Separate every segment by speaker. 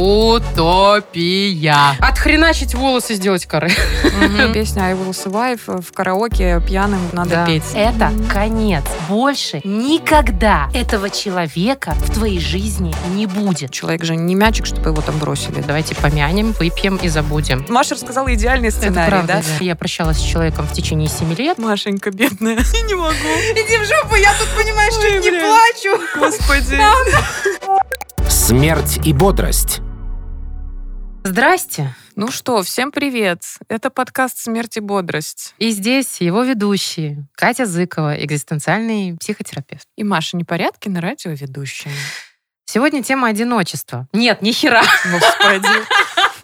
Speaker 1: Утопия. Отхреначить волосы, сделать коры.
Speaker 2: Песня I Will Survive в караоке пьяным надо
Speaker 1: Да.
Speaker 2: петь.
Speaker 3: Это конец. Больше никогда этого человека в твоей жизни не будет.
Speaker 2: Человек же не мячик, чтобы его там бросили.
Speaker 1: Давайте помянем, выпьем и забудем.
Speaker 2: Маша рассказала идеальный
Speaker 1: Это
Speaker 2: сценарий,
Speaker 1: правда,
Speaker 2: да?
Speaker 1: да. Я прощалась с человеком в течение 7 лет.
Speaker 2: Машенька, бедная. Я не могу.
Speaker 1: Иди в жопу, я тут, понимаешь,
Speaker 2: чуть не
Speaker 1: плачу.
Speaker 2: Господи.
Speaker 4: Смерть и бодрость.
Speaker 1: Здрасте.
Speaker 2: Ну что, всем привет. Это подкаст «Смерть и бодрость».
Speaker 1: И здесь его ведущие Катя Зыкова, экзистенциальный психотерапевт.
Speaker 2: И Маша Непорядкина, радиоведущая.
Speaker 1: Сегодня тема одиночества. Нет, ни хера.
Speaker 2: Господи.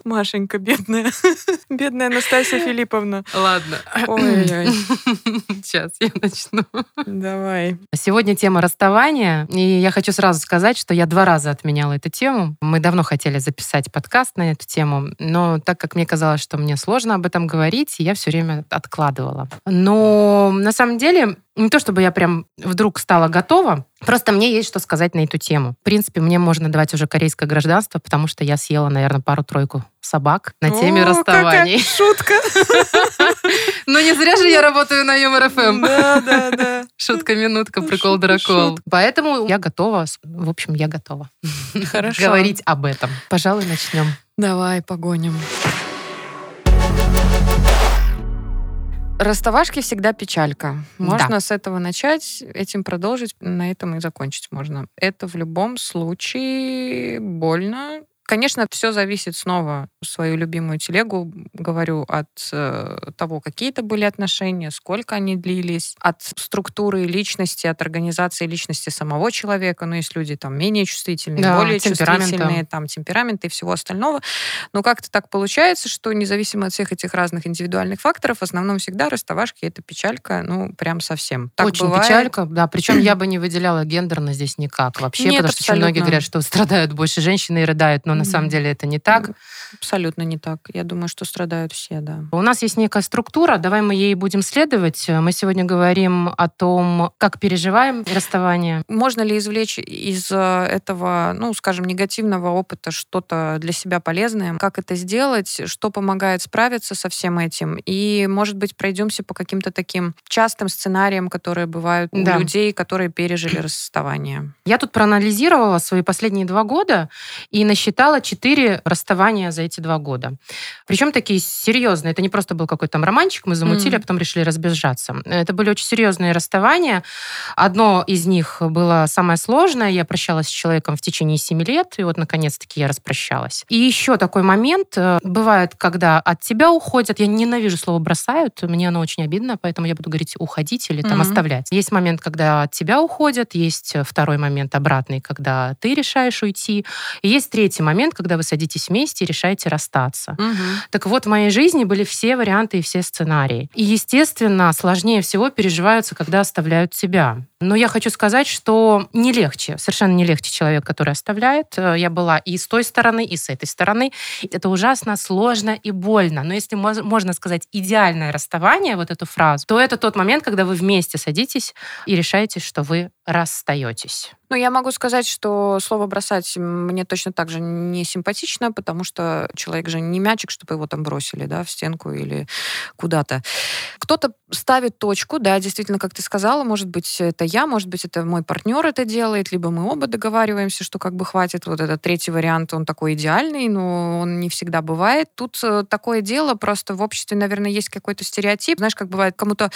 Speaker 2: Машенька, бедная. Бедная Анастасия Филипповна.
Speaker 1: Ладно.
Speaker 2: Ой-ой-ой.
Speaker 1: Сейчас я начну.
Speaker 2: Давай.
Speaker 1: Сегодня тема расставания, и я хочу сразу сказать, что я два раза отменяла эту тему. Мы давно хотели записать подкаст на эту тему, но так как мне казалось, что мне сложно об этом говорить, я все время откладывала. Но на самом деле не то, чтобы я прям вдруг стала готова, просто мне есть что сказать на эту тему. В принципе, мне можно давать уже корейское гражданство, потому что я съела, наверное, пару-тройку собак на теме
Speaker 2: О,
Speaker 1: расставаний.
Speaker 2: Шутка.
Speaker 1: Ну не зря же я работаю на Юмор ФМ.
Speaker 2: Да, да, да.
Speaker 1: Шутка, минутка, прикол,
Speaker 2: Шутка,
Speaker 1: дракол. Поэтому я готова, в общем, я готова
Speaker 2: Хорошо.
Speaker 1: говорить об этом. Пожалуй, начнем.
Speaker 2: Давай, погоним. Расставашки всегда печалька. Можно с этого начать, этим продолжить, на этом и закончить можно. Это в любом случае больно. Конечно, все зависит снова, свою любимую телегу, говорю, от э, того, какие это были отношения, сколько они длились, от структуры личности, от организации личности самого человека. Ну, есть люди там менее чувствительные,
Speaker 1: Да,
Speaker 2: более чувствительные, там темпераменты и всего остального. Но как-то так получается, что независимо от всех этих разных индивидуальных факторов, в основном всегда расставашки это печалька, ну, прям совсем. Так
Speaker 1: Очень
Speaker 2: бывает.
Speaker 1: печалька, да. Причем я бы не выделяла гендерно здесь никак вообще,
Speaker 2: Нет,
Speaker 1: потому что очень многие
Speaker 2: абсолютно.
Speaker 1: говорят, что страдают больше женщины и рыдают, но на самом деле это не так.
Speaker 2: Абсолютно не так. Я думаю, что страдают все, да.
Speaker 1: У нас есть некая структура, давай мы ей будем следовать. Мы сегодня говорим о том, как переживаем расставание.
Speaker 2: Можно ли извлечь из э, этого, ну, скажем, негативного опыта что-то для себя полезное? Как это сделать? Что помогает справиться со всем этим? И, может быть, пройдемся по каким-то таким частым сценариям, которые бывают
Speaker 1: Да.
Speaker 2: у людей, которые пережили расставание.
Speaker 1: Я тут проанализировала свои последние два года и насчитала четыре расставания за эти два года. Причем такие серьезные. Это не просто был какой-то там романчик, мы замутили,
Speaker 2: Мгм.
Speaker 1: а потом решили разбежаться. Это были очень серьезные расставания. Одно из них было самое сложное. Я прощалась с человеком в течение семи лет, и вот наконец-таки я распрощалась. И еще такой момент. э, Бывает, когда от тебя уходят. Я ненавижу слово «бросают». Мне оно очень обидно, поэтому я буду говорить «уходить» или там
Speaker 2: Мгм.
Speaker 1: «оставлять». Есть момент, когда от тебя уходят, есть э, второй момент обратный, когда ты решаешь уйти, и есть третий момент, когда вы садитесь вместе и решаете расстаться. Так вот, в моей жизни были все варианты и все сценарии. И, естественно, сложнее всего переживаются, когда оставляют тебя. Но я хочу сказать, что не легче, совершенно не легче человек, который оставляет. Э, Я была и с той стороны, и с этой стороны. Это ужасно сложно и больно. Но если мож- можно сказать идеальное расставание, вот эту фразу, то это тот момент, когда вы вместе садитесь и решаете, что вы расстаетесь.
Speaker 2: Ну, я могу сказать, что слово «бросать» мне точно так же не симпатично, потому что человек же не мячик, чтобы его там бросили, да, в стенку или куда-то. Кто-то ставит точку, да, действительно, как ты сказала, может быть, это я, может быть, это мой партнер это делает, либо мы оба договариваемся, что как бы хватит. Вот этот третий вариант, он такой идеальный, но он не всегда бывает. Тут э, такое дело, просто в обществе, наверное, есть какой-то стереотип. Знаешь, как бывает, кому-то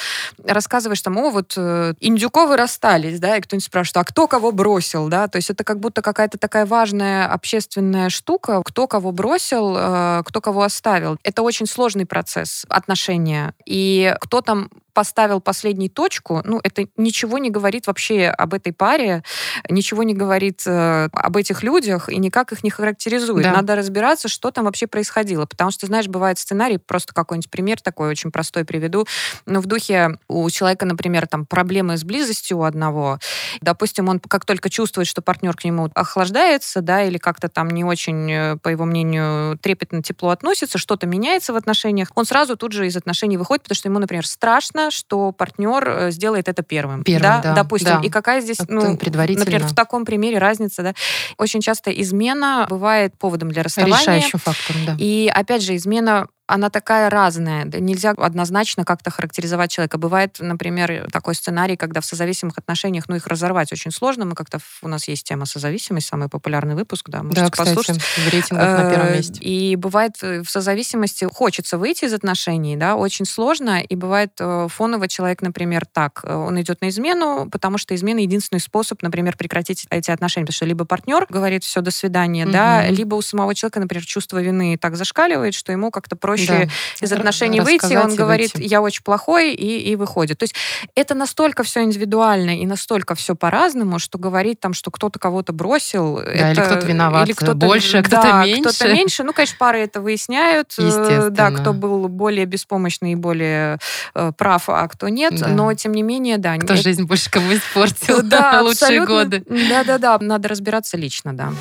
Speaker 2: рассказываешь там, о, вот э, Индюковы расстались, да, и кто-нибудь спрашивает, а кто кого бросил, да, то есть это как будто какая-то такая важная общественная штука, кто кого бросил, э, кто кого оставил. Это очень сложный процесс отношения, и кто там поставил последнюю точку, ну, это ничего не говорит вообще об этой паре, ничего не говорит э, об этих людях и никак их не характеризует.
Speaker 1: Да.
Speaker 2: Надо разбираться, что там вообще происходило. Потому что, знаешь, бывает сценарий, просто какой-нибудь пример такой очень простой приведу. Ну, в духе у человека, например, там проблемы с близостью у одного. Допустим, он как только чувствует, что партнер к нему охлаждается, да, или как-то там не очень, э, по его мнению, трепетно, тепло относится, что-то меняется в отношениях, он сразу тут же из отношений выходит, потому что ему, например, страшно, понятно, что партнер э, сделает это первым.
Speaker 1: Первым,
Speaker 2: да,
Speaker 1: да,
Speaker 2: допустим.
Speaker 1: да.
Speaker 2: И какая здесь,
Speaker 1: Это
Speaker 2: ну,
Speaker 1: предварительно.
Speaker 2: например, в таком примере разница, да? Очень часто измена бывает поводом для расставания.
Speaker 1: Решающим фактором, да.
Speaker 2: И опять же, измена она такая разная. Нельзя однозначно как-то характеризовать человека. Бывает, например, такой сценарий, когда в созависимых отношениях, ну, их разорвать очень сложно. Мы как-то, у нас есть тема созависимость, самый популярный выпуск, да, можете
Speaker 1: Да, кстати,
Speaker 2: послушать.
Speaker 1: в рейтингах на первом
Speaker 2: Э,
Speaker 1: месте.
Speaker 2: И бывает э, в созависимости хочется выйти из отношений, да, очень сложно, и бывает э, фоново человек, например, так, он идет на измену, потому что измена единственный способ, например, прекратить эти отношения, потому что либо партнер говорит все до свидания, да, либо у самого человека, например, чувство вины так зашкаливает, что ему как-то проще
Speaker 1: Да.
Speaker 2: из отношений выйти,
Speaker 1: рассказать
Speaker 2: он
Speaker 1: и
Speaker 2: говорит,
Speaker 1: выйти.
Speaker 2: я очень плохой, и, и выходит. То есть это настолько все индивидуально и настолько все по-разному, что говорить там, что кто-то кого-то бросил,
Speaker 1: Да, или
Speaker 2: это-
Speaker 1: кто-то виноват
Speaker 2: или кто-то,
Speaker 1: больше, а кто-то
Speaker 2: да,
Speaker 1: меньше.
Speaker 2: кто-то меньше. Ну, конечно, пары это выясняют. э. Да, кто был более беспомощный и более э, прав, а кто нет.
Speaker 1: Да.
Speaker 2: Но, тем не менее, да.
Speaker 1: Кто
Speaker 2: это-
Speaker 1: жизнь больше кому испортил
Speaker 2: да,
Speaker 1: лучшие годы.
Speaker 2: Да-да-да, надо разбираться лично, да.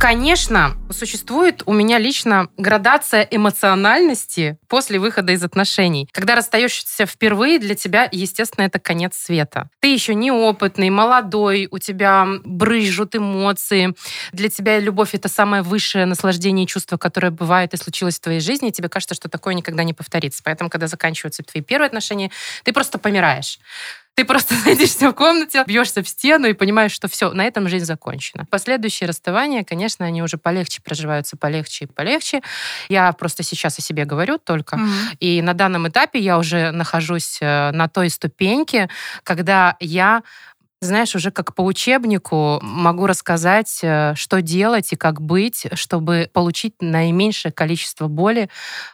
Speaker 1: Конечно, существует у меня лично градация эмоциональности после выхода из отношений. Когда расстаешься впервые, для тебя, естественно, это конец света. Ты еще неопытный, молодой, у тебя брызжут эмоции. Для тебя любовь — это самое высшее наслаждение и чувство, которое бывает и случилось в твоей жизни, и тебе кажется, что такое никогда не повторится. Поэтому, когда заканчиваются твои первые отношения, ты просто помираешь. Ты просто садишься в комнате, бьешься в стену и понимаешь, что все, на этом жизнь закончена. Последующие расставания, конечно, они уже полегче проживаются, полегче и полегче. Я просто сейчас о себе говорю только. И на данном этапе я уже нахожусь э, на той ступеньке, когда я знаешь, уже как по учебнику могу рассказать, э, что делать и как быть, чтобы получить наименьшее количество боли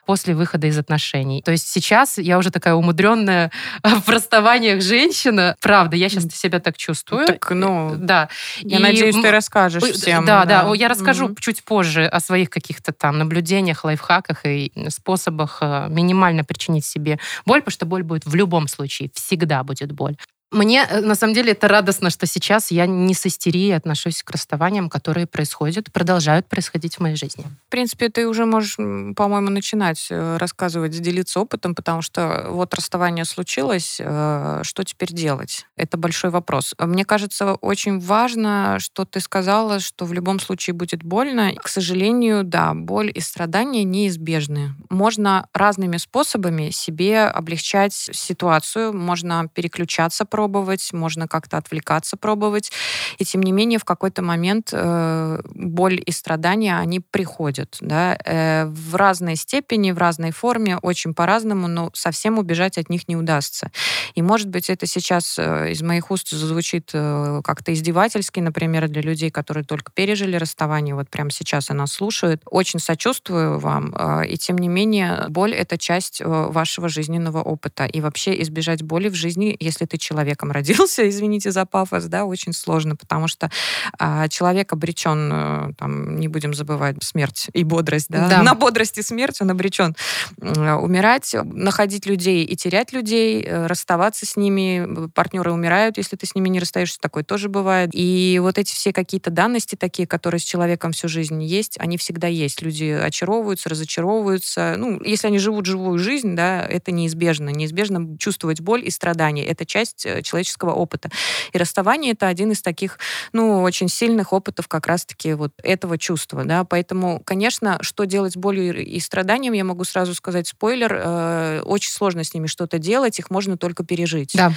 Speaker 1: после выхода из отношений. То есть сейчас я уже такая умудренная в расставаниях женщина. Правда, я сейчас себя так чувствую.
Speaker 2: Так, ну,
Speaker 1: Да.
Speaker 2: я
Speaker 1: И
Speaker 2: надеюсь, ты расскажешь всем.
Speaker 1: Да, да, О, я расскажу
Speaker 2: Мгм.
Speaker 1: чуть позже о своих каких-то там наблюдениях, лайфхаках и способах э, минимально причинить себе боль, потому что боль будет в любом случае, всегда будет боль. Мне, э, на самом деле, это радостно, что сейчас я не с истерией отношусь к расставаниям, которые происходят, продолжают происходить в моей жизни.
Speaker 2: В принципе, ты уже можешь, по-моему, начинать э, рассказывать, делиться опытом, потому что вот расставание случилось, э, что теперь делать? Это большой вопрос. Мне кажется, очень важно, что ты сказала, что в любом случае будет больно. К сожалению, да, боль и страдания неизбежны. Можно разными способами себе облегчать ситуацию, можно переключаться, пробовать, можно как-то отвлекаться, пробовать. И тем не менее, в какой-то момент э, боль и страдания, они приходят да, э, в разной степени, в разной форме, очень по-разному, но совсем убежать от них не удастся. И, может быть, это сейчас э, из моих уст звучит э, как-то издевательски, например, для людей, которые только пережили расставание, вот прямо сейчас и нас слушают. Очень сочувствую вам, э, и тем не менее, боль — это часть вашего жизненного опыта. И вообще избежать боли в жизни, если ты человеком родился, извините за пафос, да, очень сложно, потому что а, человек обречен, э, там, не будем забывать, смерть и бодрость, да?
Speaker 1: Да.
Speaker 2: на бодрость и смерть он обречен э, умирать, находить людей и терять людей, э, расставаться с ними, партнеры умирают, если ты с ними не расстаешься, такое тоже бывает. И вот эти все какие-то данности такие, которые с человеком всю жизнь есть, они всегда есть. Люди очаровываются, разочаровываются. Ну, если они живут живую жизнь, да, это неизбежно. Неизбежно чувствовать боль и страдания. Это часть человеческого опыта. И расставание это один из таких, ну, очень сильных опытов как раз-таки вот этого чувства, да. Поэтому, конечно, что делать с болью и страданием, я могу сразу сказать спойлер, э, очень сложно с ними что-то делать, их можно только пережить.
Speaker 1: Да.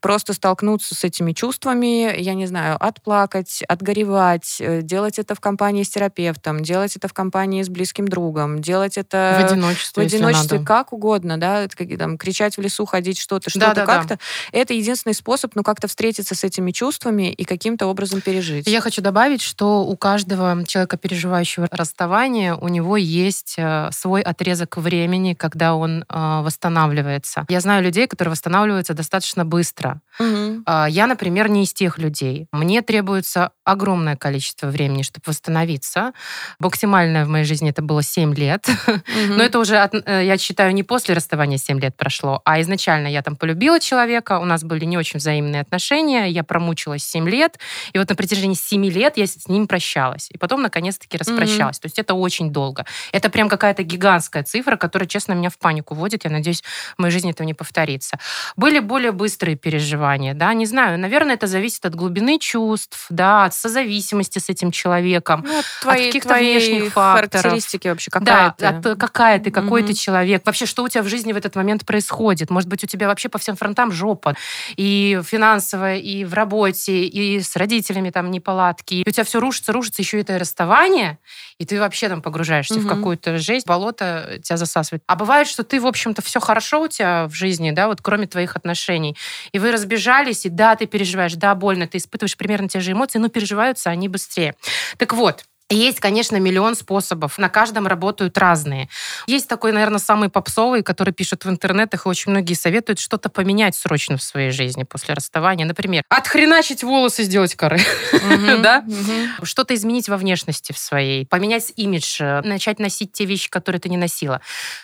Speaker 2: Просто столкнуться с этими чувствами, я не знаю, отплакать, отгоревать, э, делать это в компании с терапевтом, делать это в компании с близким другом, делать это
Speaker 1: в одиночестве,
Speaker 2: в одиночестве, как угодно, да, какие там кричать в лесу, ходить что-то, что-то
Speaker 1: Да-да-да.
Speaker 2: как-то. Это единственный способ, ну, как-то встретиться с этими чувствами и каким-то образом пережить.
Speaker 1: Я хочу добавить, что у каждого человека, переживающего расставание, у него есть э, свой отрезок времени, когда он э, восстанавливается. Я знаю людей, которые восстанавливаются достаточно быстро. А, Я, например, не из тех людей. Мне требуется огромное количество времени, чтобы восстановиться. Максимальное в моей жизни это было 7 лет.
Speaker 2: Мгм.
Speaker 1: Но это уже, э, я считаю, не после расставания 7 лет прошло, а изначально я там полюбила человека, у нас были не очень взаимные отношения, я промучилась 7 лет, и вот на протяжении 7 лет я с ним прощалась, и потом наконец-таки распрощалась. Mm-hmm. То есть это очень долго. Это прям какая-то гигантская цифра, которая, честно, меня в панику вводит. Я надеюсь, в моей жизни этого не повторится. Были более быстрые переживания, да, не знаю, наверное, это зависит от глубины чувств, да, от созависимости с этим человеком, ну, твои, от каких-то внешних факторов.
Speaker 2: характеристики вообще, какая
Speaker 1: да, ты? От, какая ты, какой mm-hmm. ты человек. Вообще, что у тебя в жизни в этот момент происходит? Может быть, у тебя вообще по всем фронтам жопа. И финансовая, и в работе, и с родителями там неполадки. И у тебя все рушится, рушится, еще это расставание, и ты вообще там погружаешься mm-hmm. в какую-то жесть, болото тебя засасывает. А бывает, что ты, в общем-то, все хорошо у тебя в жизни, да, вот кроме твоих отношений. И вы разбежались, и да, ты переживаешь, да, больно, ты испытываешь примерно те же эмоции, но переживаются они быстрее. Так вот, есть, конечно, миллион способов. На каждом работают разные. Есть такой, наверное, самый попсовый, который пишут в интернетах, и очень многие советуют что-то поменять срочно в своей жизни после расставания. Например, отхреначить волосы, сделать коры. Да? Что-то изменить во внешности в своей. Поменять имидж, начать носить те вещи, которые ты не носила.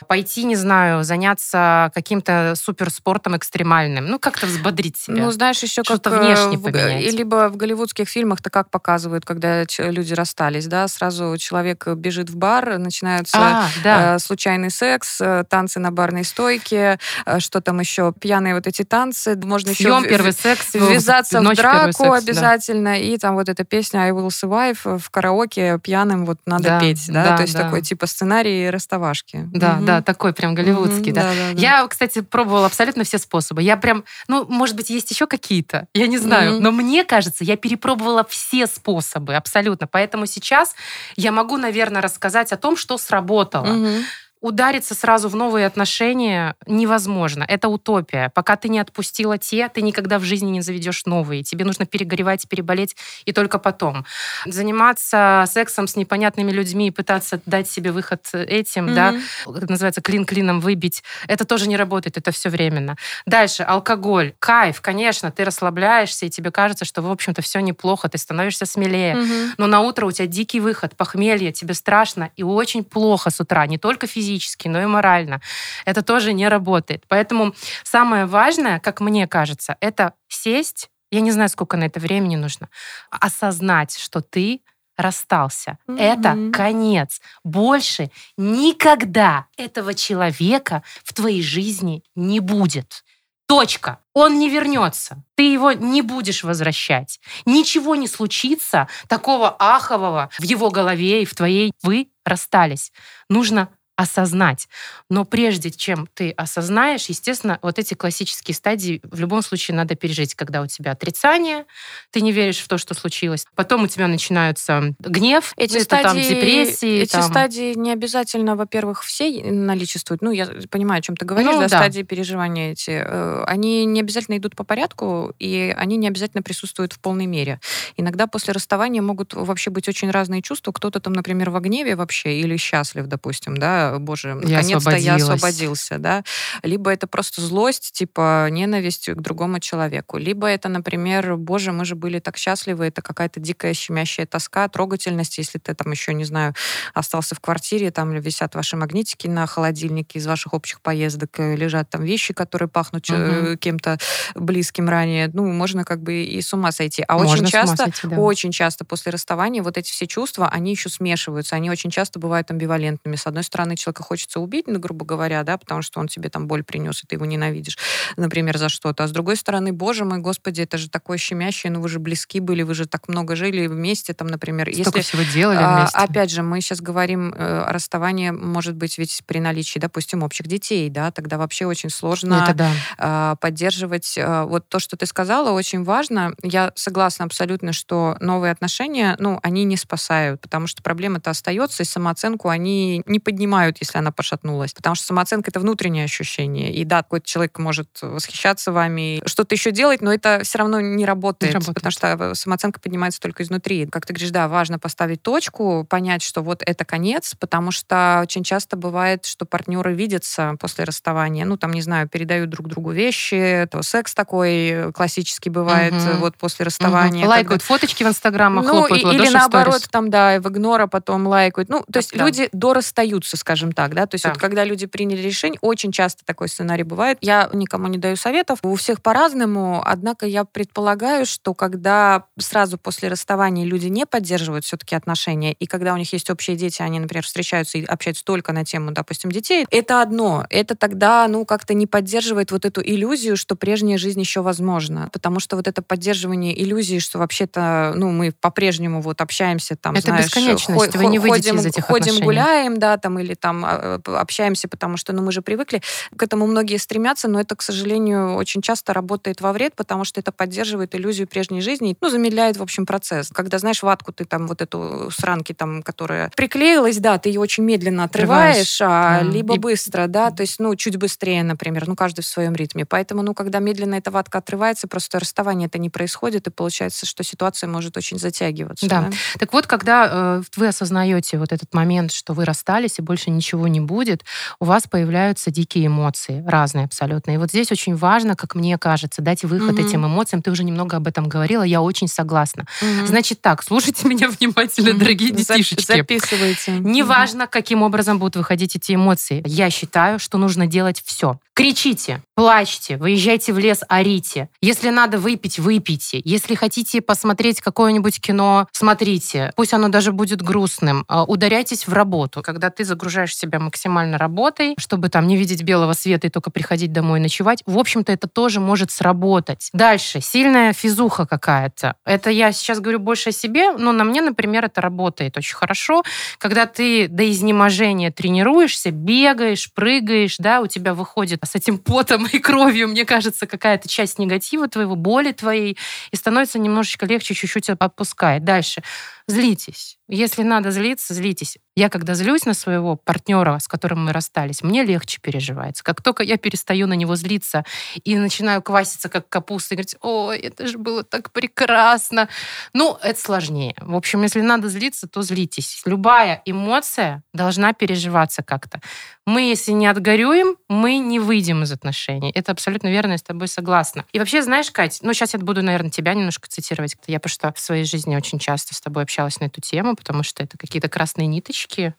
Speaker 1: Пойти, не знаю, заняться каким-то суперспортом экстремальным. Ну, как-то взбодрить себя.
Speaker 2: Ну, знаешь, еще как-то внешне поменять. Либо в голливудских фильмах-то как показывают, когда люди расстались, да, да, сразу человек бежит в бар, начинается а, да. э, случайный секс, э, танцы на барной стойке, э, что там еще, пьяные вот эти танцы, можно
Speaker 1: Съем, еще первый секс,
Speaker 2: ввязаться в драку секс, обязательно, да. и там вот эта песня I Will Survive в караоке пьяным вот надо да, петь, да, да то есть да. такой типа сценарий расставашки.
Speaker 1: Да, угу. да, такой прям голливудский, угу. Да, да, да. Я, кстати, пробовала абсолютно все способы. Я прям, ну, может быть, есть еще какие-то, я не знаю, угу. но мне кажется, я перепробовала все способы абсолютно, поэтому сейчас сейчас я могу, наверное, рассказать о том, что сработало. Угу удариться сразу в новые отношения невозможно. Это утопия. Пока ты не отпустила те, ты никогда в жизни не заведешь новые. Тебе нужно перегоревать, переболеть, и только потом. Заниматься сексом с непонятными людьми и пытаться дать себе выход этим, mm-hmm. да, это называется клин клином выбить, это тоже не работает, это все временно. Дальше, алкоголь. Кайф, конечно, ты расслабляешься, и тебе кажется, что, в общем-то, все неплохо, ты становишься смелее. Mm-hmm. Но на утро у тебя дикий выход, похмелье, тебе страшно и очень плохо с утра, не только физически, физически, но и морально. Это тоже не работает. Поэтому самое важное, как мне кажется, это сесть, я не знаю, сколько на это времени нужно, осознать, что ты расстался. Mm-hmm. Это конец. Больше никогда этого человека в твоей жизни не будет. Точка. Он не вернется. Ты его не будешь возвращать. Ничего не случится такого ахового в его голове и в твоей. Вы расстались. Нужно осознать. Но прежде чем ты осознаешь, естественно, вот эти классические стадии в любом случае надо пережить, когда у тебя отрицание, ты не веришь в то, что случилось. Потом у тебя начинаются гнев,
Speaker 2: эти стадии, там, депрессии. Эти там... стадии не обязательно, во-первых, все наличествуют. Ну, я понимаю, о чем ты говоришь, ну, да, да, стадии переживания эти. Э, они не обязательно идут по порядку, и они не обязательно присутствуют в полной мере. Иногда после расставания могут вообще быть очень разные чувства. Кто-то там, например, в гневе вообще или счастлив, допустим, да, боже, наконец-то я освободился, да. Либо это просто злость, типа ненависть к другому человеку. Либо это, например, боже, мы же были так счастливы, это какая-то дикая щемящая тоска, трогательность, если ты там еще, не знаю, остался в квартире, там висят ваши магнитики на холодильнике из ваших общих поездок, э, лежат там вещи, которые пахнут угу. кем-то близким ранее. Ну, можно как бы и с ума сойти. А можно очень часто, сойти, да. очень часто после расставания вот эти все чувства, они еще смешиваются, они очень часто бывают амбивалентными. С одной стороны, человека хочется убить, ну, грубо говоря, да, потому что он тебе там боль принес, и ты его ненавидишь, например, за что-то. А с другой стороны, боже мой, господи, это же такое щемящее, ну вы же близки были, вы же так много жили вместе, там, например.
Speaker 1: Столько если, всего делали а, вместе.
Speaker 2: Опять же, мы сейчас говорим э, о расставании, может быть, ведь при наличии, допустим, общих детей, да, тогда вообще очень сложно это да. А, поддерживать. А, вот то, что ты сказала, очень важно. Я согласна абсолютно, что новые отношения, ну, они не спасают, потому что проблема-то остается, и самооценку они не поднимают помогают, если она пошатнулась. Потому что самооценка — это внутреннее ощущение. И да, какой-то человек может восхищаться вами, что-то еще делать, но это все равно не работает, не работает, потому что самооценка поднимается только изнутри. Как ты говоришь, да, важно поставить точку, понять, что вот это конец, потому что очень часто бывает, что партнеры видятся после расставания, ну, там, не знаю, передают друг другу вещи, то секс такой классический бывает угу. вот после расставания. Угу.
Speaker 1: Лайкают когда... фоточки в Инстаграмах,
Speaker 2: ну, хлопают и, Или наоборот, там, да, в игнора потом лайкают. Ну, то есть да. люди дорастаются, скажем скажем так, да, то есть да. вот когда люди приняли решение, очень часто такой сценарий бывает. Я никому не даю советов, у всех по-разному, однако я предполагаю, что когда сразу после расставания люди не поддерживают все-таки отношения, и когда у них есть общие дети, они, например, встречаются и общаются только на тему, допустим, детей, это одно. Это тогда, ну, как-то не поддерживает вот эту иллюзию, что прежняя жизнь еще возможна. Потому что вот это поддерживание иллюзии, что вообще-то, ну, мы по-прежнему вот общаемся там,
Speaker 1: это знаешь, бесконечность, вы не выйдете
Speaker 2: ходим,
Speaker 1: из этих
Speaker 2: ходим,
Speaker 1: отношений.
Speaker 2: гуляем, да, там, или там а, общаемся, потому что, ну, мы же привыкли. К этому многие стремятся, но это, к сожалению, очень часто работает во вред, потому что это поддерживает иллюзию прежней жизни, ну, замедляет, в общем, процесс. Когда, знаешь, ватку ты там вот эту сранки там, которая приклеилась, да, ты ее очень медленно отрываешь, а, да. либо и... быстро, да, то есть, ну, чуть быстрее, например, ну, каждый в своем ритме. Поэтому, ну, когда медленно эта ватка отрывается, просто расставание это не происходит, и получается, что ситуация может очень затягиваться.
Speaker 1: Да. да? Так вот, когда э, вы осознаете вот этот момент, что вы расстались и больше ничего не будет, у вас появляются дикие эмоции, разные абсолютно. И вот здесь очень важно, как мне кажется, дать выход угу. этим эмоциям. Ты уже немного об этом говорила, я очень согласна. Угу. Значит так, слушайте меня внимательно, дорогие детишечки.
Speaker 2: Записывайте.
Speaker 1: Неважно, каким образом будут выходить эти эмоции. Я считаю, что нужно делать все. Кричите, плачьте, выезжайте в лес, орите. Если надо выпить, выпейте. Если хотите посмотреть какое-нибудь кино, смотрите. Пусть оно даже будет грустным. А, ударяйтесь в работу. Когда ты загружаешь себя максимально работой, чтобы там не видеть белого света и только приходить домой и ночевать, в общем-то, это тоже может сработать. Дальше. Сильная физуха какая-то. Это я сейчас говорю больше о себе, но на мне, например, это работает очень хорошо. Когда ты до изнеможения тренируешься, бегаешь, прыгаешь, да, у тебя выходит с этим потом и кровью, мне кажется, какая-то часть негатива твоего, боли твоей, и становится немножечко легче, чуть-чуть отпускает. Дальше. Злитесь. Если надо злиться, злитесь. Я когда злюсь на своего партнера, с которым мы расстались, мне легче переживается. Как только я перестаю на него злиться и начинаю кваситься, как капуста, и говорить, ой, это же было так прекрасно. Ну, это сложнее. В общем, если надо злиться, то злитесь. Любая эмоция должна переживаться как-то. Мы, если не отгорюем, мы не выйдем из отношений. Это абсолютно верно, я с тобой согласна. И вообще, знаешь, Кать, ну, сейчас я буду, наверное, тебя немножко цитировать. Я потому что в своей жизни очень часто с тобой общалась на эту тему, потому что это какие-то красные ниточки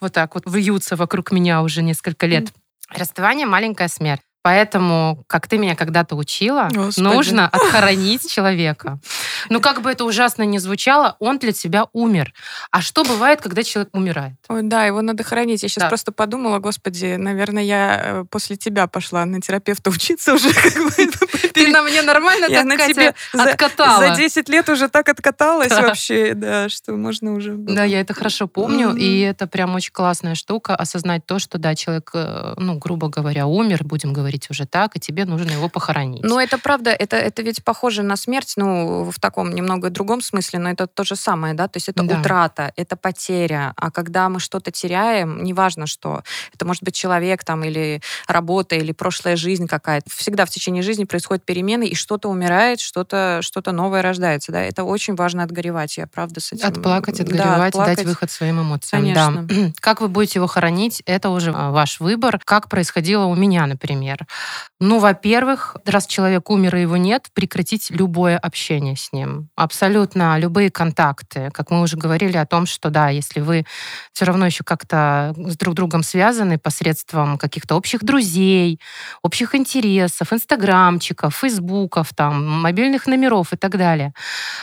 Speaker 1: вот так вот вьются вокруг меня уже несколько лет. Расставание — маленькая смерть. Поэтому, как ты меня когда-то учила, Господи. нужно отхоронить человека. Ну, как бы это ужасно не звучало, он для тебя умер. А что бывает, когда человек умирает?
Speaker 2: Ой, да, его надо хоронить. Я сейчас да. просто подумала, господи, наверное, я э, после тебя пошла на терапевта учиться уже.
Speaker 1: Ты на мне нормально так, на тебе откатала.
Speaker 2: За 10 лет уже так откаталась вообще, да, что можно уже...
Speaker 1: Да, я это хорошо помню, и это прям очень классная штука, осознать то, что, да, человек, э, ну, грубо говоря, умер, будем говорить говорить уже так, и тебе нужно его похоронить.
Speaker 2: Ну, это правда, это, это ведь похоже на смерть, ну, в таком немного другом смысле, но это то же самое, да, то есть это да. утрата, это потеря, а когда мы что-то теряем, неважно что, это может быть человек там или работа, или прошлая жизнь какая-то, всегда в течение жизни происходят перемены, и что-то умирает, что-то что новое рождается, да, это очень важно отгоревать, я правда с этим...
Speaker 1: Отплакать, отгоревать, да, отплакать. дать выход своим эмоциям.
Speaker 2: Конечно.
Speaker 1: Да. Как вы будете его хоронить, это уже а, ваш выбор. Как происходило у меня, например. Ну, во-первых, раз человек умер и его нет, прекратить любое общение с ним. Абсолютно любые контакты. Как мы уже говорили о том, что да, если вы все равно еще как-то с друг другом связаны посредством каких-то общих друзей, общих интересов, инстаграмчиков, фейсбуков, там, мобильных номеров и так далее.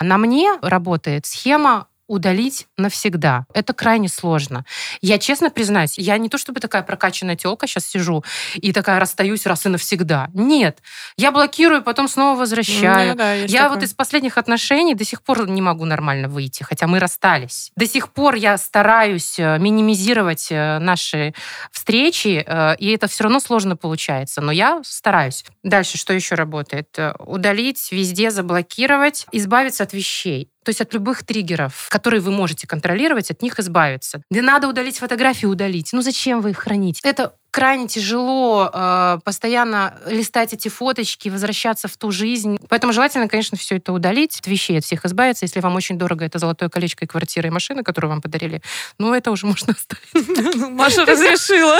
Speaker 1: На мне работает схема удалить навсегда. Это крайне сложно. Я честно признаюсь, я не то чтобы такая прокачанная телка сейчас сижу и такая расстаюсь раз и навсегда. Нет. Я блокирую, потом снова возвращаю. Ну, да, я такое. вот из последних отношений до сих пор не могу нормально выйти, хотя мы расстались. До сих пор я стараюсь э, минимизировать э, наши встречи, э, и это все равно сложно получается. Но я стараюсь. Дальше что еще работает? Удалить, везде заблокировать, избавиться от вещей. То есть от любых триггеров, которые вы можете контролировать, от них избавиться. Да надо удалить фотографии, удалить. Ну зачем вы их храните? Это крайне тяжело э, постоянно листать эти фоточки, возвращаться в ту жизнь. Поэтому желательно, конечно, все это удалить, от вещей от всех избавиться. Если вам очень дорого это золотое колечко и квартира, и машина, которую вам подарили, ну, это уже можно оставить.
Speaker 2: Маша разрешила.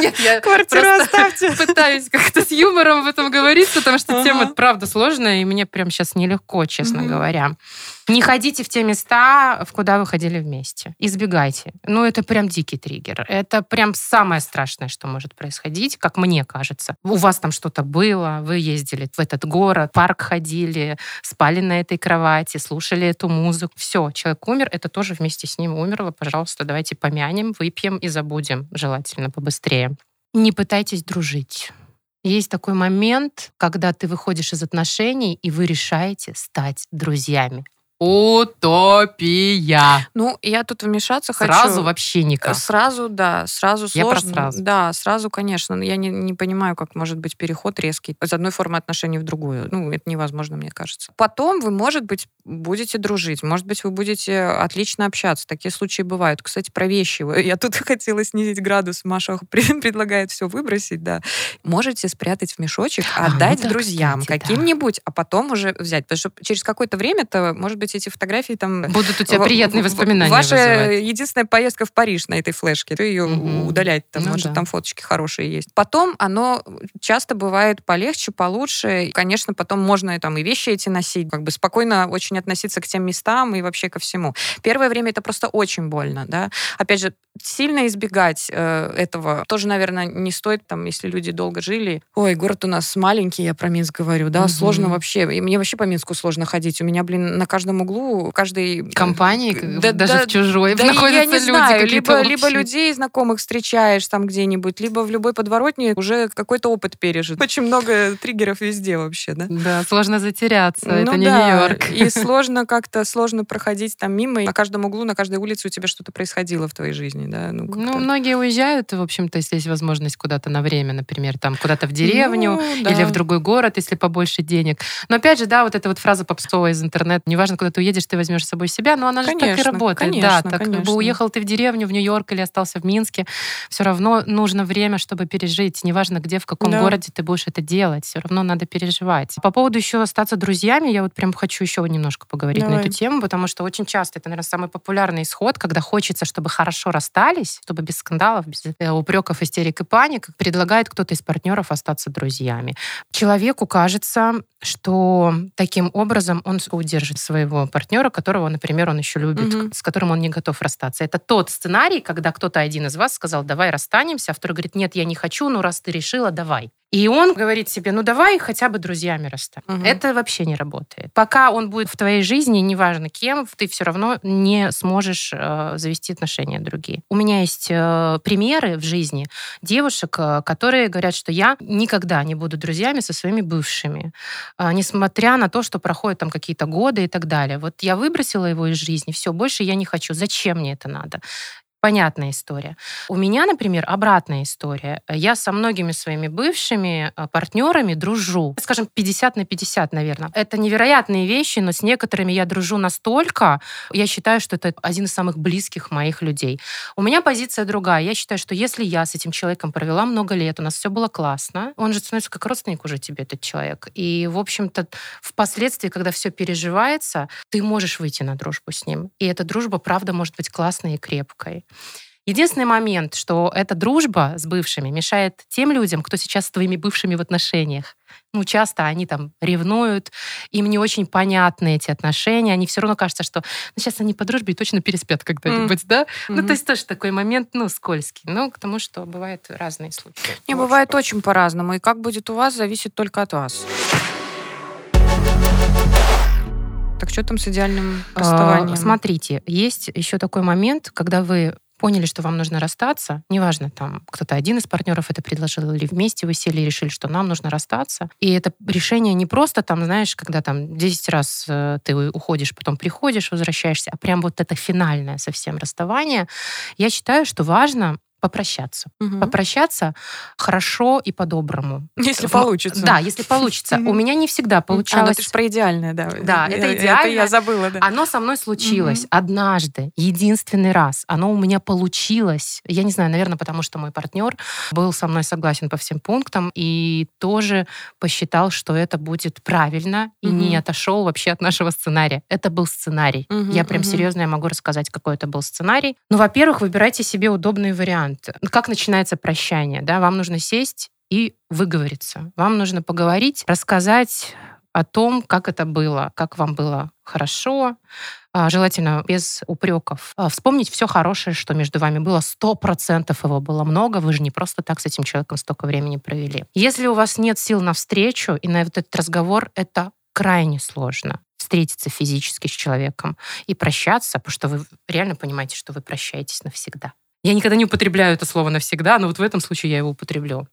Speaker 1: Нет, я
Speaker 2: Квартиру оставьте.
Speaker 1: пытаюсь как-то с юмором об этом говорить, потому что тема, правда, сложная, и мне прям сейчас нелегко, честно говоря. Не ходите в те места, в куда вы ходили вместе. Избегайте. Ну, это прям дикий триггер. Это прям самое страшное, что может происходить, как мне кажется. У вас там что-то было, вы ездили в этот город, парк ходили, спали на этой кровати, слушали эту музыку. Все, человек умер, это тоже вместе с ним умерло. Пожалуйста, давайте помянем, выпьем и забудем, желательно побыстрее. Не пытайтесь дружить. Есть такой момент, когда ты выходишь из отношений, и вы решаете стать друзьями. Утопия.
Speaker 2: Ну, я тут вмешаться
Speaker 1: сразу
Speaker 2: хочу.
Speaker 1: Сразу вообще никак.
Speaker 2: Сразу, да, сразу
Speaker 1: я
Speaker 2: сложно.
Speaker 1: Про сразу.
Speaker 2: Да, сразу, конечно. Но я не, не понимаю, как может быть переход резкий из одной формы отношений в другую. Ну, это невозможно, мне кажется. Потом вы, может быть, будете дружить. Может быть, вы будете отлично общаться. Такие случаи бывают. Кстати, про вещи. Я тут хотела снизить градус. Маша предлагает все выбросить, да. Можете спрятать в мешочек, отдать а, ну, друзьям каким-нибудь, да. а потом уже взять. Потому что через какое-то время-то, может быть, эти фотографии там...
Speaker 1: Будут у тебя приятные воспоминания
Speaker 2: Ваша
Speaker 1: вызывать.
Speaker 2: единственная поездка в Париж на этой флешке. Ты ее угу. удалять, там, ну, может, да. там фоточки хорошие есть. Потом оно часто бывает полегче, получше. Конечно, потом можно там и вещи эти носить, как бы спокойно очень относиться к тем местам и вообще ко всему. Первое время это просто очень больно, да. Опять же, сильно избегать э, этого тоже, наверное, не стоит, там, если люди долго жили. Ой, город у нас маленький, я про Минск говорю, да, угу. сложно вообще. И мне вообще по Минску сложно ходить. У меня, блин, на каждом углу, каждой...
Speaker 1: Компании, да, даже да, в чужой
Speaker 2: да,
Speaker 1: находятся
Speaker 2: я не
Speaker 1: люди
Speaker 2: знаю, либо, либо людей знакомых встречаешь там где-нибудь, либо в любой подворотне уже какой-то опыт пережит. Очень много триггеров везде вообще, да?
Speaker 1: Да, сложно затеряться, ну, это не
Speaker 2: да.
Speaker 1: Нью-Йорк.
Speaker 2: И сложно как-то, сложно проходить там мимо, и на каждом углу, на каждой улице у тебя что-то происходило в твоей жизни, да?
Speaker 1: Ну, ну многие уезжают, в общем-то, если есть возможность куда-то на время, например, там куда-то в деревню ну, да. или в другой город, если побольше денег. Но опять же, да, вот эта вот фраза попсовая из интернета, неважно, куда ты уедешь, ты возьмешь с собой себя, но она конечно, же так и работает.
Speaker 2: Конечно,
Speaker 1: да, так
Speaker 2: конечно.
Speaker 1: как бы уехал ты в деревню, в Нью-Йорк или остался в Минске, все равно нужно время, чтобы пережить. Неважно, где, в каком да. городе ты будешь это делать, все равно надо переживать. По поводу еще остаться друзьями, я вот прям хочу еще немножко поговорить Давай. на эту тему, потому что очень часто это, наверное, самый популярный исход, когда хочется, чтобы хорошо расстались, чтобы без скандалов, без э, упреков, истерик и паник, предлагает кто-то из партнеров остаться друзьями. Человеку кажется, что таким образом он удержит своего партнера, которого, например, он еще любит, угу. с которым он не готов расстаться. Это тот сценарий, когда кто-то один из вас сказал, давай расстанемся, а второй говорит, нет, я не хочу, ну раз ты решила, давай. И он говорит себе, ну давай хотя бы друзьями расстань. Угу. Это вообще не работает. Пока он будет в твоей жизни, неважно кем, ты все равно не сможешь э, завести отношения другие. У меня есть э, примеры в жизни девушек, э, которые говорят, что я никогда не буду друзьями со своими бывшими, э, несмотря на то, что проходят там какие-то годы и так далее. Вот я выбросила его из жизни, все, больше я не хочу. Зачем мне это надо? Понятная история. У меня, например, обратная история. Я со многими своими бывшими э, партнерами дружу. Скажем, 50 на 50, наверное. Это невероятные вещи, но с некоторыми я дружу настолько, я считаю, что это один из самых близких моих людей. У меня позиция другая. Я считаю, что если я с этим человеком провела много лет, у нас все было классно, он же становится как родственник уже тебе, этот человек. И, в общем-то, впоследствии, когда все переживается, ты можешь выйти на дружбу с ним. И эта дружба, правда, может быть классной и крепкой. Единственный момент, что эта дружба с бывшими мешает тем людям, кто сейчас с твоими бывшими в отношениях. Ну, часто они там ревнуют, им не очень понятны эти отношения, они все равно кажется, что ну, сейчас они по дружбе и точно переспят когда-нибудь, mm. да? Mm-hmm. Ну, то есть тоже такой момент, ну, скользкий. Ну, к тому, что бывают разные случаи.
Speaker 2: Не, вот бывает что. очень по-разному, и как будет у вас, зависит только от вас. Так что там с идеальным а, расставанием?
Speaker 1: Смотрите, есть еще такой момент, когда вы поняли, что вам нужно расстаться, неважно, там кто-то один из партнеров это предложил, или вместе вы сели и решили, что нам нужно расстаться. И это решение не просто там, знаешь, когда там 10 раз э, ты уходишь, потом приходишь, возвращаешься, а прям вот это финальное совсем расставание. Я считаю, что важно попрощаться. Угу. Попрощаться хорошо и по-доброму.
Speaker 2: Если в... получится.
Speaker 1: Да, если получится. У меня не всегда получалось. А, ну
Speaker 2: это же про идеальное, да.
Speaker 1: Да, это идеально. Это
Speaker 2: я забыла, да.
Speaker 1: Оно со мной случилось однажды, единственный раз. Оно у меня получилось. Я не знаю, наверное, потому что мой партнер был со мной согласен по всем пунктам и тоже посчитал, что это будет правильно и не отошел вообще от нашего сценария. Это был сценарий. Я прям серьезно я могу рассказать, какой это был сценарий. Ну, во-первых, выбирайте себе удобный вариант вариант. Как начинается прощание? Да? Вам нужно сесть и выговориться. Вам нужно поговорить, рассказать о том, как это было, как вам было хорошо, а, желательно без упреков. А, вспомнить все хорошее, что между вами было. Сто процентов его было много. Вы же не просто так с этим человеком столько времени провели. Если у вас нет сил на встречу и на вот этот разговор, это крайне сложно встретиться физически с человеком и прощаться, потому что вы реально понимаете, что вы прощаетесь навсегда. Я никогда не употребляю это слово навсегда, но вот в этом случае я его употреблю.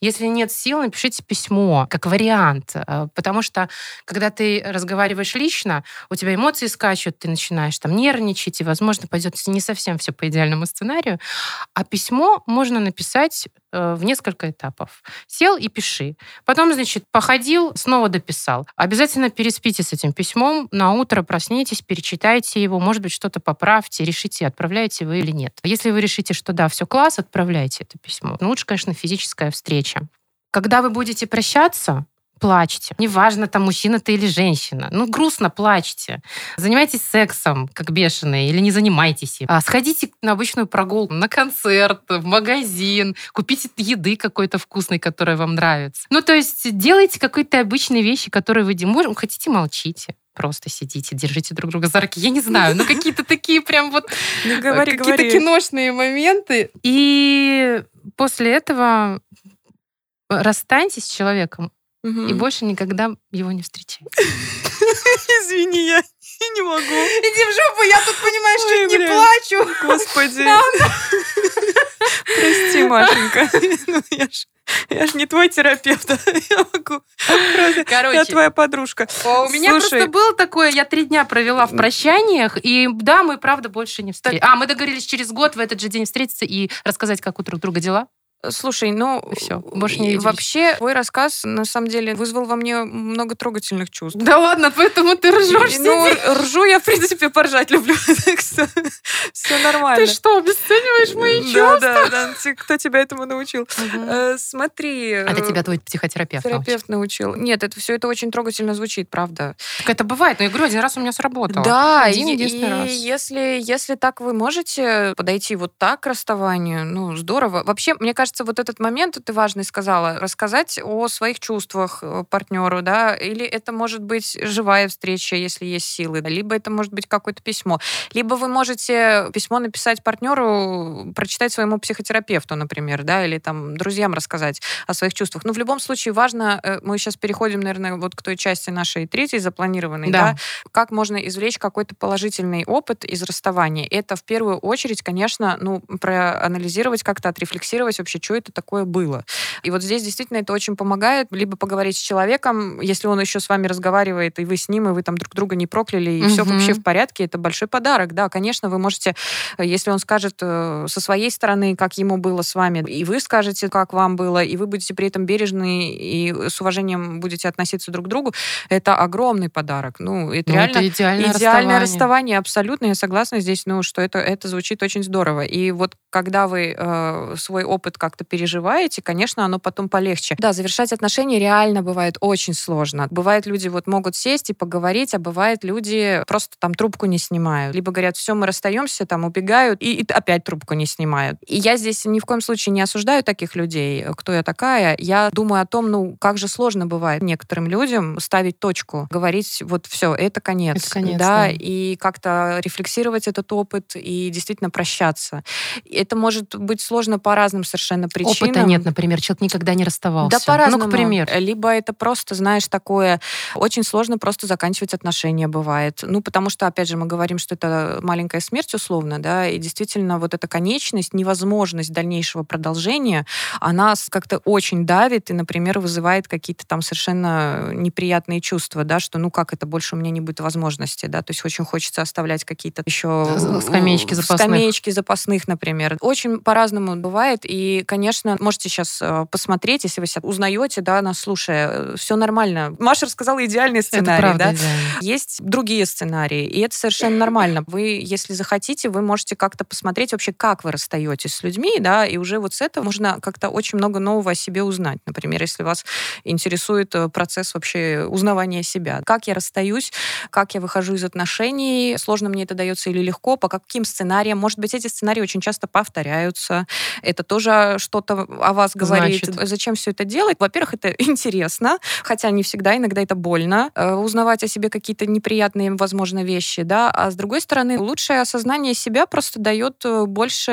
Speaker 1: Если нет сил, напишите письмо, как вариант. Э, потому что, когда ты разговариваешь лично, у тебя эмоции скачут, ты начинаешь там нервничать, и, возможно, пойдет не совсем все по идеальному сценарию. А письмо можно написать в несколько этапов. Сел и пиши. Потом, значит, походил, снова дописал. Обязательно переспите с этим письмом, на утро проснитесь, перечитайте его, может быть, что-то поправьте, решите, отправляете вы или нет. Если вы решите, что да, все класс, отправляйте это письмо. Но лучше, конечно, физическая встреча. Когда вы будете прощаться, плачьте. Неважно, там мужчина ты или женщина. Ну, грустно плачьте. Занимайтесь сексом, как бешеные, или не занимайтесь им. А сходите на обычную прогулку, на концерт, в магазин, купите еды какой-то вкусной, которая вам нравится. Ну, то есть делайте какие-то обычные вещи, которые вы можете. Хотите, молчите просто сидите, держите друг друга за руки. Я не знаю, ну какие-то такие прям вот
Speaker 2: ну, говори,
Speaker 1: какие-то киношные моменты. И после этого расстаньтесь с человеком угу. и больше никогда его не встречайте.
Speaker 2: Извини, я не могу.
Speaker 1: Иди в жопу, я тут, понимаешь, Ой, чуть блин. не плачу.
Speaker 2: Господи. Прости, Машенька. Ну, я ж я же не твой терапевт, я могу. Короче, я твоя подружка.
Speaker 1: У меня просто было такое, я три дня провела в прощаниях, и да, мы, правда, больше не встретились. А, мы договорились через год в этот же день встретиться и рассказать, как у друг друга дела.
Speaker 2: Слушай, ну
Speaker 1: все, больше не виделись.
Speaker 2: Вообще, твой рассказ на самом деле вызвал во мне много трогательных чувств.
Speaker 1: Да ладно, поэтому ты ржешь.
Speaker 2: Ну, ржу я, в принципе, поржать люблю. Так что все нормально.
Speaker 1: Ты что, обесцениваешь мои чувства?
Speaker 2: Да, да, да. Кто тебя этому научил? Э, смотри.
Speaker 1: А это тебя твой психотерапевт
Speaker 2: Терапевт научил. Нет, это все это очень трогательно звучит, правда.
Speaker 1: Так это бывает, но говорю, один раз у меня сработало.
Speaker 2: Да, один и, и если, если так вы можете подойти вот так к расставанию, ну, здорово. Вообще, мне кажется, кажется, вот этот момент, ты важный сказала, рассказать о своих чувствах э, партнеру, да, или это может быть живая встреча, если есть силы, либо это может быть какое-то письмо, либо вы можете письмо написать партнеру, прочитать своему психотерапевту, например, да, или там друзьям рассказать о своих чувствах. Но в любом случае важно, э, мы сейчас переходим, наверное, вот к той части нашей третьей запланированной, да, да как можно извлечь какой-то положительный опыт из расставания. Это в первую очередь, конечно, ну, проанализировать как-то, отрефлексировать вообще, что это такое было. И вот здесь действительно это очень помогает, либо поговорить с человеком, если он еще с вами разговаривает, и вы с ним, и вы там друг друга не прокляли, и угу. все вообще в порядке, это большой подарок. Да, конечно, вы можете, если он скажет э, со своей стороны, как ему было с вами, и вы скажете, как вам было, и вы будете при этом бережны и с уважением будете относиться друг к другу, это огромный подарок. Ну, это ну, реально это
Speaker 1: идеальное,
Speaker 2: идеальное
Speaker 1: расставание.
Speaker 2: расставание. Абсолютно, я согласна здесь, ну, что это, это звучит очень здорово. И вот когда вы э, свой опыт как как-то переживаете, конечно, оно потом полегче. Да, завершать отношения реально бывает очень сложно. Бывает, люди вот могут сесть и поговорить, а бывает, люди просто там трубку не снимают. Либо говорят, все, мы расстаемся, там убегают, и, и опять трубку не снимают. И я здесь ни в коем случае не осуждаю таких людей, кто я такая. Я думаю о том, ну, как же сложно бывает некоторым людям ставить точку, говорить, вот все, это конец.
Speaker 1: Это конец,
Speaker 2: да, да. и как-то рефлексировать этот опыт и действительно прощаться. Это может быть сложно по разным совершенно совершенно причинам.
Speaker 1: Опыта нет, например, человек никогда не расставался.
Speaker 2: Да, по-разному.
Speaker 1: Ну, к примеру.
Speaker 2: Либо это просто, знаешь, такое... Очень сложно просто заканчивать отношения бывает. Ну, потому что, опять же, мы говорим, что это маленькая смерть условно, да, и действительно вот эта конечность, невозможность дальнейшего продолжения, она как-то очень давит и, например, вызывает какие-то там совершенно неприятные чувства, да, что ну как это, больше у меня не будет возможности, да, то есть очень хочется оставлять какие-то еще...
Speaker 1: Скамеечки запасных.
Speaker 2: Скамеечки запасных, например. Очень по-разному бывает, и, конечно, можете сейчас э, посмотреть, если вы себя узнаете, да, нас слушая, э, все нормально. Маша рассказала идеальный сценарий, это правда, да. Идеально. Есть другие сценарии, и это совершенно нормально. Вы, если захотите, вы можете как-то посмотреть вообще, как вы расстаетесь с людьми, да, и уже вот с этого можно как-то очень много нового о себе узнать. Например, если вас интересует э, процесс вообще узнавания себя. Как я расстаюсь, как я выхожу из отношений, сложно мне это дается или легко, по каким сценариям. Может быть, эти сценарии очень часто повторяются. Это тоже что-то о вас говорит.
Speaker 1: Значит.
Speaker 2: Зачем все это делать? Во-первых, это интересно, хотя не всегда, иногда это больно, э, узнавать о себе какие-то неприятные, возможно, вещи, да, а с другой стороны, лучшее осознание себя просто дает э, больше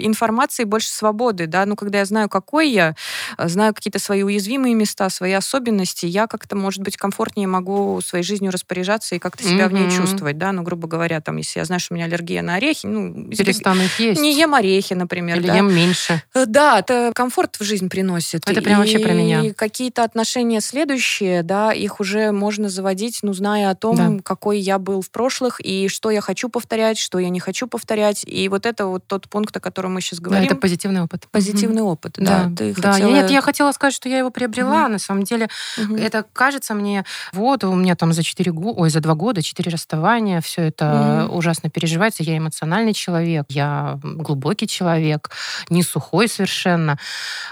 Speaker 2: информации, больше свободы, да, ну, когда я знаю, какой я, э, знаю какие-то свои уязвимые места, свои особенности, я как-то, может быть, комфортнее могу своей жизнью распоряжаться и как-то себя mm-hmm. в ней чувствовать, да, ну, грубо говоря, там, если я знаю, что у меня аллергия на орехи, ну...
Speaker 1: Перестану их есть.
Speaker 2: Не ем орехи, например,
Speaker 1: Или
Speaker 2: да.
Speaker 1: ем меньше.
Speaker 2: Э, Да, это комфорт в жизнь приносит.
Speaker 1: Это прям вообще про меня.
Speaker 2: И какие-то отношения следующие, да, их уже можно заводить, ну, зная о том,
Speaker 1: Да.
Speaker 2: какой я был в прошлых, и что я хочу повторять, что я не хочу повторять. И вот это вот тот пункт, о котором мы сейчас
Speaker 1: Да,
Speaker 2: говорим.
Speaker 1: это позитивный опыт.
Speaker 2: позитивный опыт, да.
Speaker 1: Да,
Speaker 2: Ты
Speaker 1: да. Я-
Speaker 2: хотела-
Speaker 1: Нет, я хотела сказать, что я его приобрела.
Speaker 2: Мгм.
Speaker 1: На самом деле,
Speaker 2: Мгм.
Speaker 1: это кажется мне, вот у меня там за 4 года, ой, за 2 года 4 расставания, все это
Speaker 2: Мгм.
Speaker 1: ужасно переживается. Я эмоциональный человек, я глубокий человек, не сухой совершенно.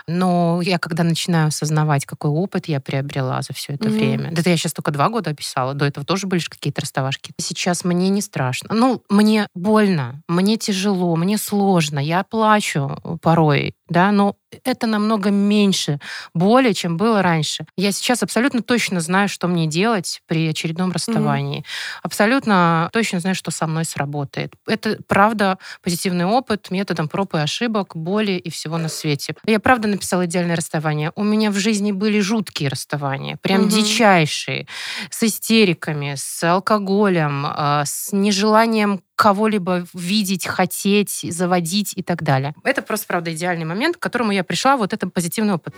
Speaker 1: Но я когда начинаю осознавать, какой опыт я приобрела за все это
Speaker 2: Мгм.
Speaker 1: время. Да это я сейчас только 2 года описала, до этого тоже были какие-то расставашки. Сейчас мне не страшно. Ну, мне больно, мне тяжело, мне сложно, я плачу порой, да, но это намного меньше боли, чем было раньше. Я сейчас абсолютно точно знаю, что мне делать при очередном расставании. Абсолютно точно знаю, что со мной сработает. Это, правда, позитивный опыт методом проб и ошибок, боли и всего на свете. Я, правда, написала идеальное расставание. У меня в жизни были жуткие расставания, прям
Speaker 2: Мгм.
Speaker 1: дичайшие, с истериками, с алкоголем, а, с нежеланием кого-либо видеть, хотеть, заводить и так далее. Это просто, правда, идеальный момент, к которому я пришла, вот это позитивный опыт.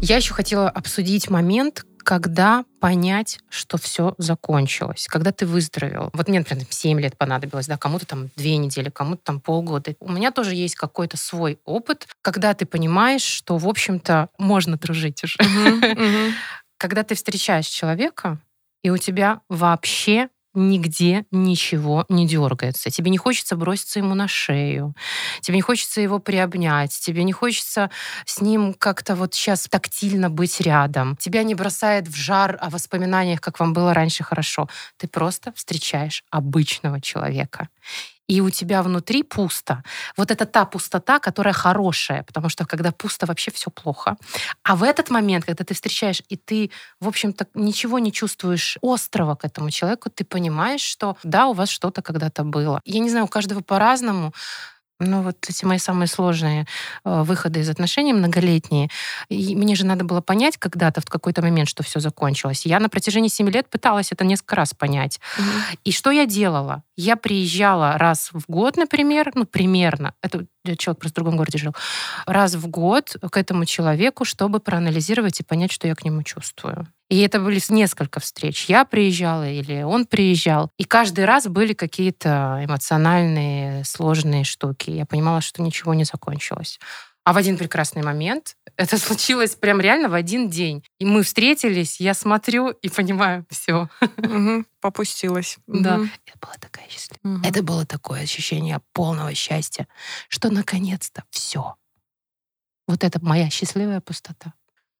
Speaker 1: Я еще хотела обсудить момент, когда понять, что все закончилось, когда ты выздоровел. Вот мне, например, 7 лет понадобилось, да, кому-то там 2 недели, кому-то там полгода. У меня тоже есть какой-то свой опыт, когда ты понимаешь, что, в общем-то, можно дружить уже. Когда ты встречаешь человека, и у тебя вообще нигде ничего не дергается. Тебе не хочется броситься ему на шею, тебе не хочется его приобнять, тебе не хочется с ним как-то вот сейчас тактильно быть рядом. Тебя не бросает в жар о воспоминаниях, как вам было раньше хорошо. Ты просто встречаешь обычного человека. И у тебя внутри пусто. Вот это та пустота, которая хорошая, потому что когда пусто, вообще все плохо. А в этот момент, когда ты встречаешь, и ты, в общем-то, ничего не чувствуешь острого к этому человеку, ты понимаешь, что да, у вас что-то когда-то было. Я не знаю, у каждого по-разному. Ну, вот эти мои самые сложные э, выходы из отношений многолетние. И мне же надо было понять когда-то, в какой-то момент, что все закончилось. Я на протяжении 7 лет пыталась это несколько раз понять.
Speaker 2: Мгм.
Speaker 1: И что я делала? Я приезжала раз в год, например, ну, примерно, это человек просто в другом городе жил, раз в год к этому человеку, чтобы проанализировать и понять, что я к нему чувствую. И это были несколько встреч. Я приезжала или он приезжал. И каждый раз были какие-то эмоциональные, сложные штуки. Я понимала, что ничего не закончилось. А в один прекрасный момент это случилось прям реально в один день. И мы встретились, я смотрю и понимаю, все.
Speaker 2: Мгм. Попустилась.
Speaker 1: Да.
Speaker 2: Мгм.
Speaker 1: Это было такая счастливая.
Speaker 2: Мгм.
Speaker 1: Это было такое ощущение полного счастья, что наконец-то все. Вот это моя счастливая пустота.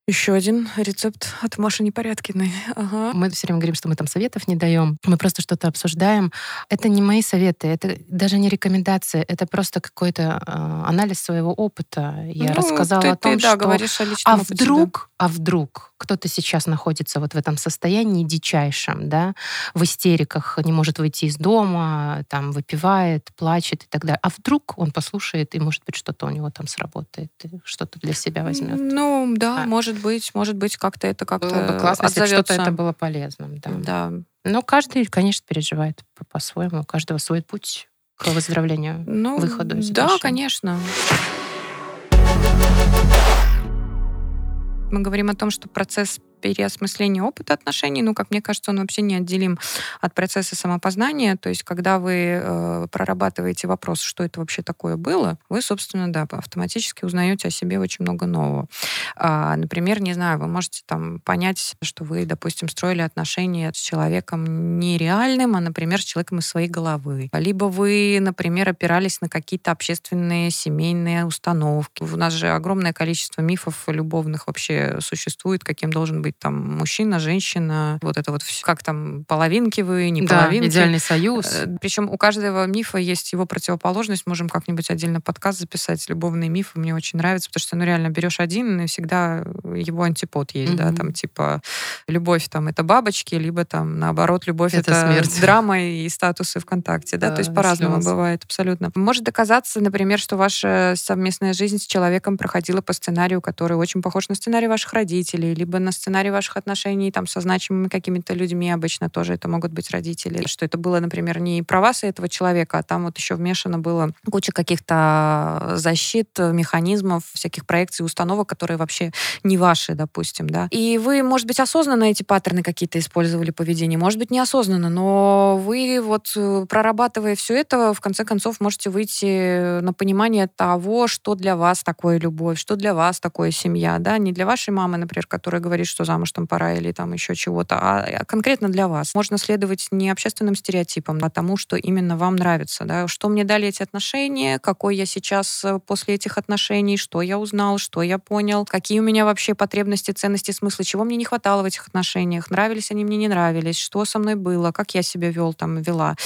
Speaker 2: Еще один рецепт от Маши Непорядкиной. Ага.
Speaker 1: Мы все время говорим, что мы там советов не даем, мы просто что-то обсуждаем. Это не мои советы, это даже не рекомендации, это просто какой-то э, анализ своего опыта. Я
Speaker 2: Ну,
Speaker 1: рассказала
Speaker 2: ты,
Speaker 1: о том,
Speaker 2: ты, да,
Speaker 1: что
Speaker 2: говоришь о личном
Speaker 1: а
Speaker 2: опыте, да.
Speaker 1: вдруг, а вдруг кто-то сейчас находится вот в этом состоянии дичайшем, да, в истериках, не может выйти из дома, там выпивает, плачет и так далее. А вдруг он послушает, и, может быть, что-то у него там сработает, что-то для себя возьмет.
Speaker 2: Ну, да,
Speaker 1: Да.
Speaker 2: может быть, может быть, как-то это как-то
Speaker 1: Было бы классно, если
Speaker 2: отзовется.
Speaker 1: что-то это было полезным. Да.
Speaker 2: Да.
Speaker 1: Но каждый, конечно, переживает по- по-своему, у каждого свой путь к выздоровлению.
Speaker 2: Ну,
Speaker 1: выходу из
Speaker 2: Да,
Speaker 1: отношений.
Speaker 2: конечно. Мы говорим о том, что процесс переосмысления опыта отношений, ну, как мне кажется, он вообще неотделим от процесса самопознания. То есть, когда вы э, прорабатываете вопрос, что это вообще такое было, вы, собственно, да, автоматически узнаете о себе очень много нового. А, например, не знаю, вы можете там понять, что вы, допустим, строили отношения с человеком нереальным, а, например, с человеком из своей головы. Либо вы, например, опирались на какие-то общественные семейные установки. У нас же огромное количество мифов любовных вообще существует, каким должен быть быть там мужчина, женщина, вот это вот все. Как там, половинки вы, не
Speaker 1: да,
Speaker 2: половинки.
Speaker 1: идеальный союз. Э,
Speaker 2: Причем у каждого мифа есть его противоположность. Можем как-нибудь отдельно подкаст записать. Любовные мифы мне очень нравятся, потому что, ну, реально берешь один, и всегда его антипод есть, mm-hmm. да, там, типа, любовь там это бабочки, либо там, наоборот, любовь это, это смерть. драма и статусы ВКонтакте, да, да то есть по-разному бывает абсолютно. Может оказаться, например, что ваша совместная жизнь с человеком проходила по сценарию, который очень похож на сценарий ваших родителей, либо на сценарий ваших отношений там со значимыми какими-то людьми, обычно тоже это могут быть родители, что это было, например, не про вас и этого человека, а там вот еще вмешано было куча каких-то защит, механизмов, всяких проекций, установок, которые вообще не ваши, допустим, да. И вы, может быть, осознанно эти паттерны какие-то использовали поведение, может быть, неосознанно, но вы вот э, прорабатывая все это, в конце концов можете выйти на понимание того, что для вас такое любовь, что для вас такое семья, да, не для вашей мамы, например, которая говорит, что замуж там пора или там еще чего-то, а, а конкретно для вас. Можно следовать не общественным стереотипам, а тому, что именно вам нравится, да, что мне дали эти отношения, какой я сейчас э, после этих отношений, что я узнал, что я понял, какие у меня вообще потребности, ценности, смыслы, чего мне не хватало в этих отношениях, нравились они мне, не нравились, что со мной было, как я себя вел, там, вела,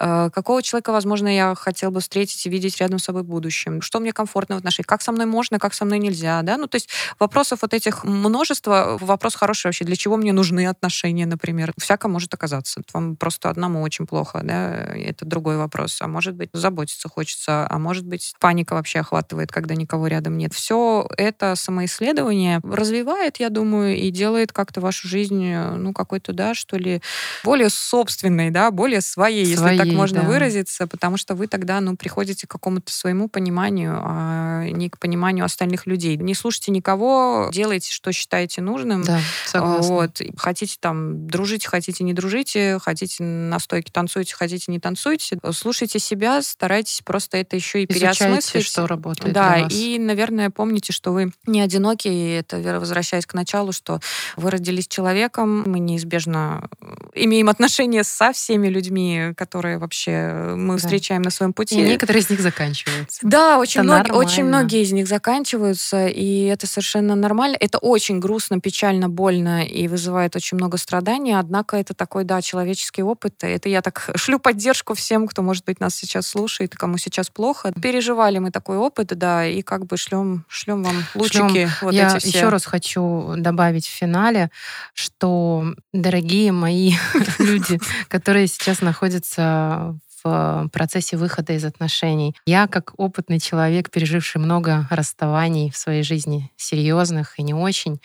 Speaker 2: э, какого человека, возможно, я хотел бы встретить и видеть рядом с собой в будущем, что мне комфортно в отношениях, как со мной можно, как со мной нельзя, да, ну, то есть вопросов вот этих множество, вопрос хороший вообще, для чего мне нужны отношения, например, всяко может оказаться, вам просто одному очень плохо, да, это другой вопрос, а может быть, заботиться хочется, а может быть, паника вообще охватывает, когда никого рядом нет. Все это самоисследование развивает, я думаю, и делает как-то вашу жизнь, ну, какой-то, да, что ли, более собственной, да, более своей, своей если так можно да. выразиться, потому что вы тогда, ну, приходите к какому-то своему пониманию, а не к пониманию остальных людей. Не слушайте никого, делайте, что считаете нужным.
Speaker 1: Да, согласна.
Speaker 2: Вот. Хотите там дружить, хотите не дружите, хотите на стойке танцуйте, хотите не танцуйте. Слушайте себя, старайтесь просто это еще и
Speaker 1: Изучайте,
Speaker 2: переосмыслить.
Speaker 1: что работает
Speaker 2: Да, и, наверное, помните, что вы не одиноки, и это возвращаясь к началу, что вы родились человеком, мы неизбежно имеем отношения со всеми людьми, которые вообще мы да. встречаем на своем пути.
Speaker 1: И некоторые из них заканчиваются.
Speaker 2: Да, очень, много, очень многие из них заканчиваются, и это совершенно нормально. Это очень грустно, печально, больно и вызывает очень много страданий, однако это такой, да, человеческий опыт. Это я так шлю поддержку всем, кто, может быть, нас сейчас слушает, кому сейчас плохо. Переживали мы такой опыт, да, и как бы шлем, шлем вам лучики. Шлем. Вот
Speaker 1: я
Speaker 2: эти
Speaker 1: все. еще раз хочу добавить в финале, что, дорогие мои люди, которые сейчас находятся в процессе выхода из отношений. Я, как опытный человек, переживший много расставаний в своей жизни, серьезных и не очень,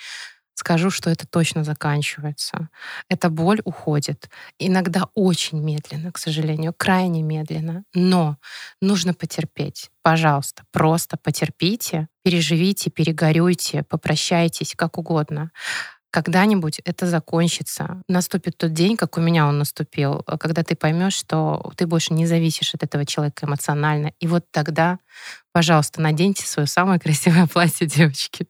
Speaker 1: скажу, что это точно заканчивается. Эта боль уходит. Иногда очень медленно, к сожалению, крайне медленно. Но нужно потерпеть. Пожалуйста, просто потерпите, переживите, перегорюйте, попрощайтесь, как угодно когда-нибудь это закончится. Наступит тот день, как у меня он наступил, э, когда ты поймешь, что ты больше не зависишь от этого человека эмоционально. И вот тогда, пожалуйста, наденьте свое самое красивое платье, девочки.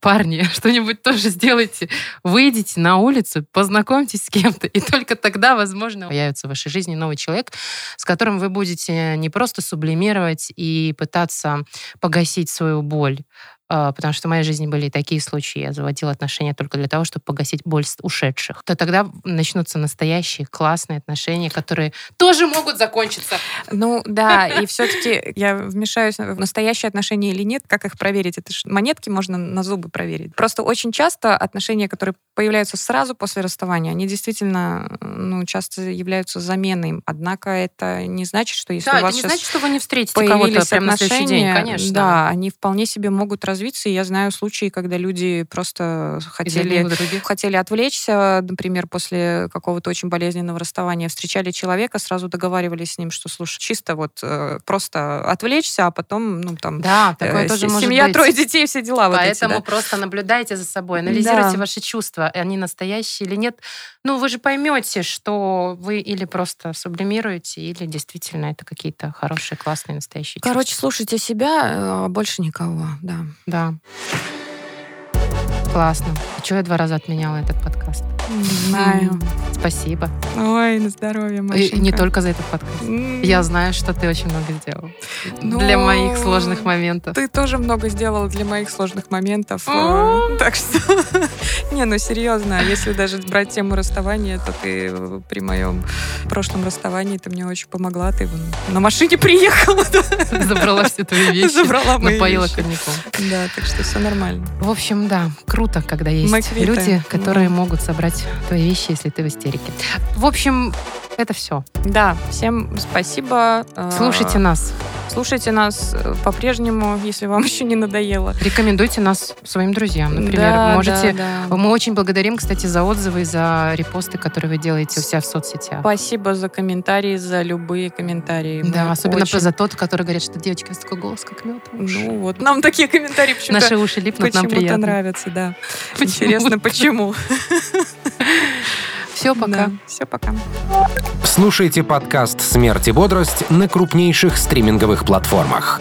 Speaker 1: Парни, что-нибудь тоже сделайте. Выйдите на улицу, познакомьтесь с кем-то, и только тогда, возможно, появится в вашей жизни новый человек, с которым вы будете не просто сублимировать и пытаться погасить свою боль, потому что в моей жизни были такие случаи. Я заводила отношения только для того, чтобы погасить боль ушедших. То тогда начнутся настоящие классные отношения, которые тоже могут закончиться.
Speaker 2: Ну да, и все-таки я вмешаюсь в настоящие отношения или нет. Как их проверить? Это ж монетки можно на зубы проверить. Просто очень часто отношения, которые появляются сразу после расставания, они действительно ну, часто являются заменой. Однако это не значит, что если
Speaker 1: да,
Speaker 2: у вас
Speaker 1: это не значит, что вы не встретите кого-то прямо на следующий день, конечно.
Speaker 2: Да, они вполне себе могут развиться. И я знаю случаи, когда люди просто хотели, хотели отвлечься, например, после какого-то очень болезненного расставания, встречали человека, сразу договаривались с ним, что, слушай, чисто вот э, просто отвлечься, а потом, ну, там,
Speaker 1: да, такое э, тоже
Speaker 2: семья,
Speaker 1: быть.
Speaker 2: трое детей, все дела.
Speaker 1: Поэтому
Speaker 2: вот эти,
Speaker 1: да. просто наблюдайте за собой, анализируйте да. ваши чувства, они настоящие или нет. Ну, вы же поймете, что вы или просто сублимируете, или действительно это какие-то хорошие, классные, настоящие
Speaker 2: Короче,
Speaker 1: чувства.
Speaker 2: слушайте себя, а больше никого, да.
Speaker 1: Да. Классно. А что я два раза отменяла этот подкаст?
Speaker 2: Не знаю.
Speaker 1: Спасибо.
Speaker 2: Ой, на здоровье, Машенька.
Speaker 1: И не только за этот подкаст. Я знаю, что ты очень много сделал.
Speaker 2: Ну,
Speaker 1: для моих сложных моментов.
Speaker 2: Ты тоже много сделала для моих сложных моментов. Э, Так что... Не, ну серьезно, если даже брать тему расставания, то ты э, при моем прошлом расставании ты мне очень помогла. Ты на машине приехала.
Speaker 1: Забрала все твои вещи.
Speaker 2: Забрала мои
Speaker 1: Напоила коньяком.
Speaker 2: Да, так что все нормально.
Speaker 1: В общем, да, круто, когда есть
Speaker 2: Мы квиты.
Speaker 1: люди, которые могут собрать твои вещи, если ты в истерике. В общем, это все.
Speaker 2: Да, всем спасибо. Э,
Speaker 1: Слушайте нас.
Speaker 2: Слушайте нас э, по-прежнему, если вам еще не надоело.
Speaker 1: Рекомендуйте нас своим друзьям, например.
Speaker 2: Да,
Speaker 1: Можете...
Speaker 2: да, да.
Speaker 1: Мы очень благодарим, кстати, за отзывы и за репосты, которые вы делаете у себя в соцсетях.
Speaker 2: Спасибо за комментарии, за любые комментарии.
Speaker 1: Да,
Speaker 2: Мы
Speaker 1: особенно
Speaker 2: очень-
Speaker 1: за тот, который говорит, что девочка, у вас такой голос, как мед.
Speaker 2: Ну вот, нам такие комментарии почему-то
Speaker 1: Наши уши липнут, нам
Speaker 2: почему-то
Speaker 1: приятно.
Speaker 2: нравятся, да.
Speaker 1: Почему-то.
Speaker 2: Интересно, почему?
Speaker 1: Все, пока.
Speaker 2: Все, пока.
Speaker 4: Слушайте подкаст «Смерть и бодрость» на крупнейших стриминговых платформах.